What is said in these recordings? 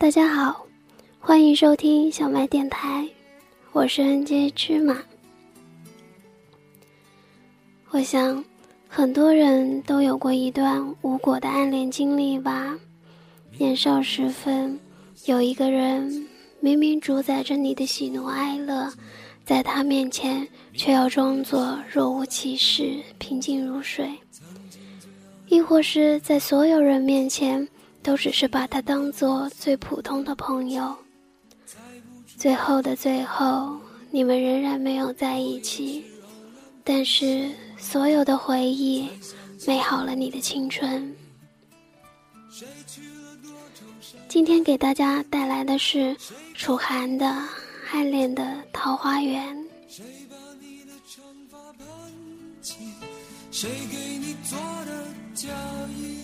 大家好，欢迎收听小麦电台，我是 NJ 芝麻。我想，很多人都有过一段无果的暗恋经历吧。年少时分，有一个人明明主宰着你的喜怒哀乐，在他面前却要装作若无其事、平静如水，亦或是在所有人面前。都只是把他当做最普通的朋友。最后的最后，你们仍然没有在一起，但是所有的回忆美好了你的青春。今天给大家带来的是楚寒的《暗恋的桃花源》。谁给你做的嫁衣？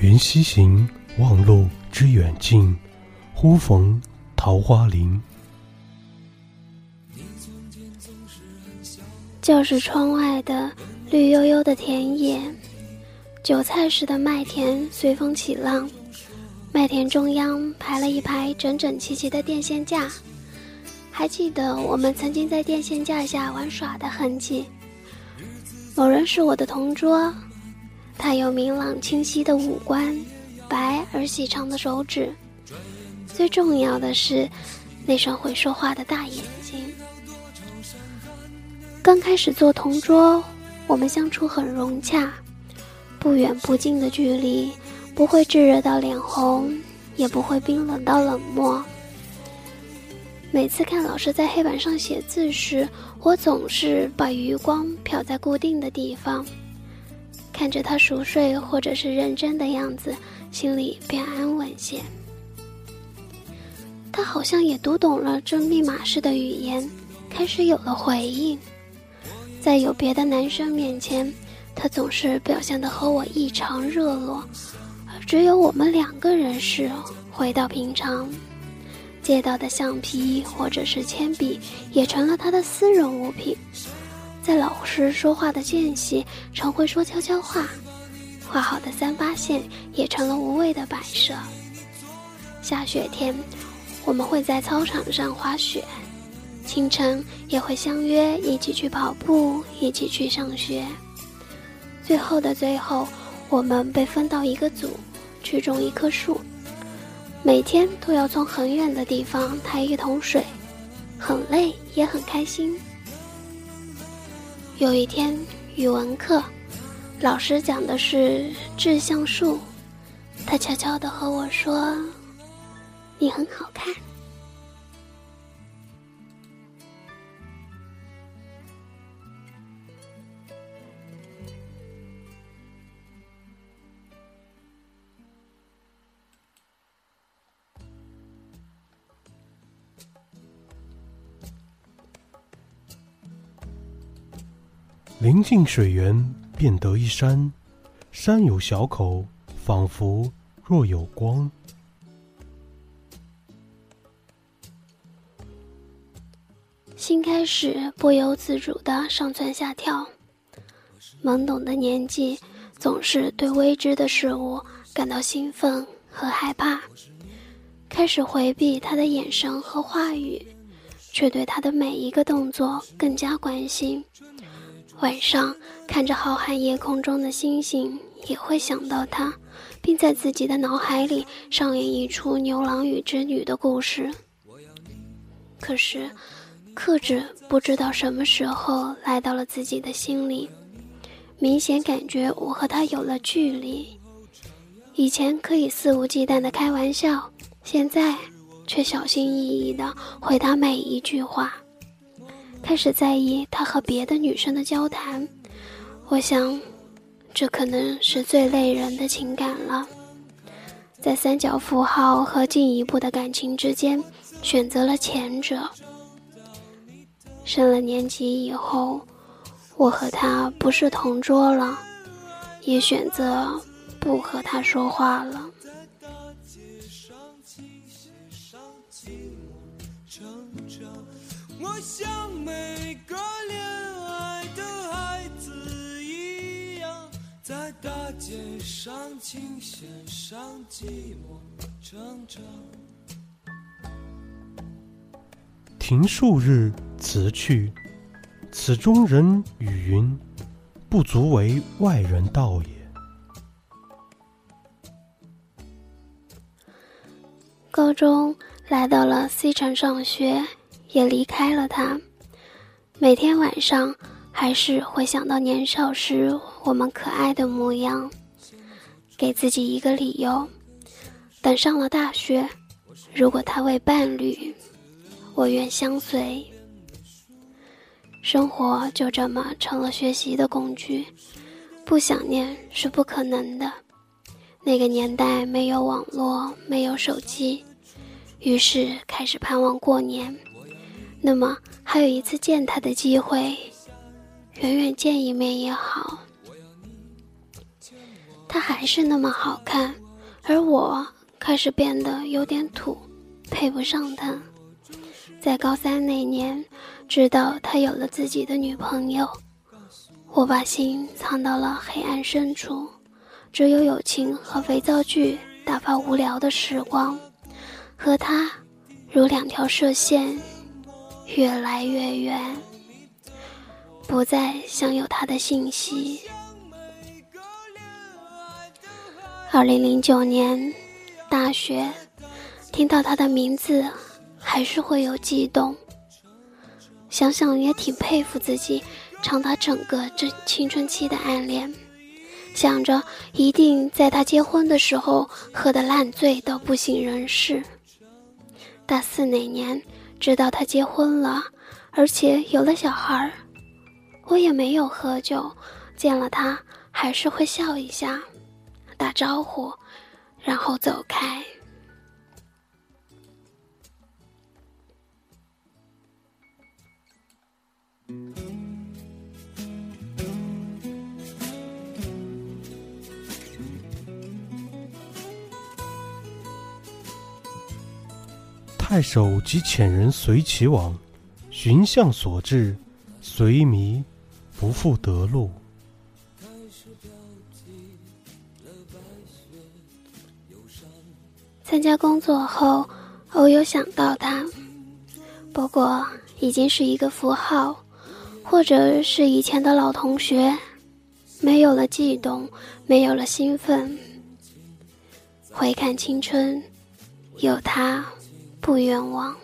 缘溪行，忘路之远近，忽逢桃花林。教室窗外的绿油油的田野，韭菜似的麦田随风起浪，麦田中央排了一排整整齐齐的电线架。还记得我们曾经在电线架下玩耍的痕迹。某人是我的同桌。他有明朗清晰的五官，白而细长的手指，最重要的是那双会说话的大眼睛。刚开始做同桌，我们相处很融洽，不远不近的距离，不会炙热到脸红，也不会冰冷到冷漠。每次看老师在黑板上写字时，我总是把余光瞟在固定的地方。看着他熟睡或者是认真的样子，心里便安稳些。他好像也读懂了这密码式的语言，开始有了回应。在有别的男生面前，他总是表现得和我异常热络，而只有我们两个人时，回到平常。借到的橡皮或者是铅笔，也成了他的私人物品。在老师说话的间隙，常会说悄悄话。画好的三八线也成了无谓的摆设。下雪天，我们会在操场上滑雪；清晨也会相约一起去跑步，一起去上学。最后的最后，我们被分到一个组，去种一棵树。每天都要从很远的地方抬一桶水，很累也很开心。有一天语文课，老师讲的是志向树，他悄悄地和我说：“你很好看。”临近水源，便得一山，山有小口，仿佛若有光。心开始不由自主的上蹿下跳，懵懂的年纪总是对未知的事物感到兴奋和害怕，开始回避他的眼神和话语，却对他的每一个动作更加关心。晚上看着浩瀚夜空中的星星，也会想到他，并在自己的脑海里上演一出牛郎与织女的故事。可是，克制不知道什么时候来到了自己的心里，明显感觉我和他有了距离。以前可以肆无忌惮的开玩笑，现在却小心翼翼地回答每一句话，开始在意他和别的女生的交谈。我想，这可能是最累人的情感了。在三角符号和进一步的感情之间，选择了前者。升了年级以后，我和他不是同桌了，也选择不和他说话了。我像每个恋爱的孩子一样，在大街上琴弦上寂寞成长。庭树日，辞去，此中人语云：“不足为外人道也。”高中来到了西城上学，也离开了他。每天晚上还是会想到年少时我们可爱的模样，给自己一个理由：等上了大学，如果他为伴侣。我愿相随。生活就这么成了学习的工具，不想念是不可能的。那个年代没有网络，没有手机，于是开始盼望过年。那么还有一次见他的机会，远远见一面也好。他还是那么好看，而我开始变得有点土，配不上他。在高三那年，知道他有了自己的女朋友，我把心藏到了黑暗深处，只有友情和肥皂剧打发无聊的时光，和他如两条射线，越来越远，不再想有他的信息。二零零九年，大学，听到他的名字。还是会有悸动，想想也挺佩服自己，长达整个这青春期的暗恋，想着一定在他结婚的时候喝得烂醉到不省人事。大四那年直到他结婚了，而且有了小孩儿，我也没有喝酒，见了他还是会笑一下，打招呼，然后走开。太守及遣人随其往，寻向所至，随迷，不复得路。参加工作后，偶有想到他，不过已经是一个符号，或者是以前的老同学，没有了悸动，没有了兴奋。回看青春，有他。不冤枉，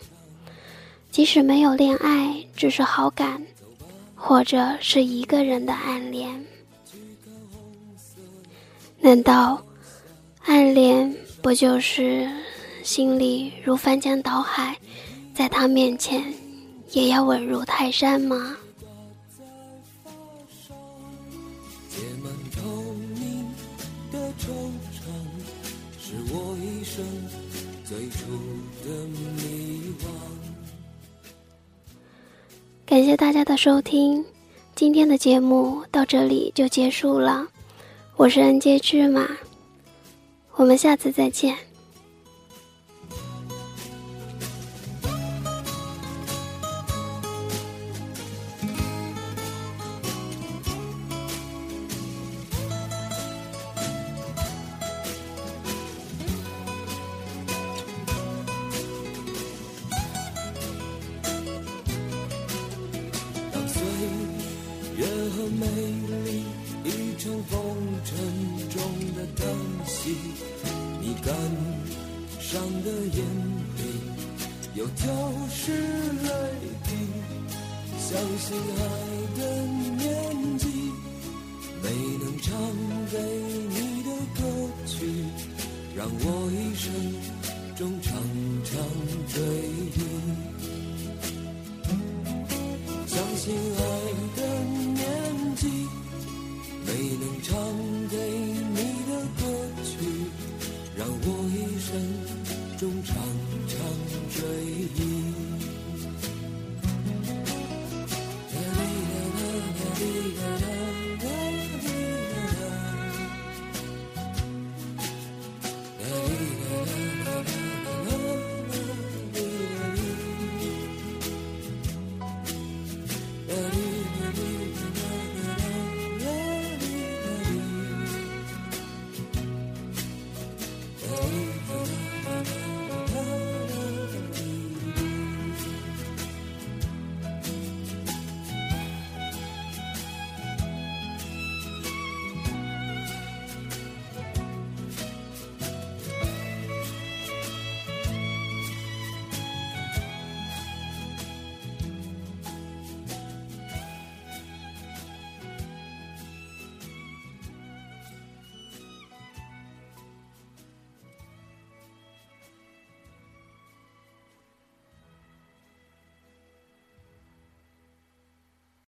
即使没有恋爱，只是好感，或者是一个人的暗恋。难道暗恋不就是心里如翻江倒海，在他面前也要稳如泰山吗？是我一生最初的迷。感谢大家的收听，今天的节目到这里就结束了。我是 N J 芝马，我们下次再见。美丽已成风尘中的叹息，你感伤的眼里有丢失泪滴，相信爱的年纪，没能唱给你的歌曲，让我一生中常常追忆，相信爱。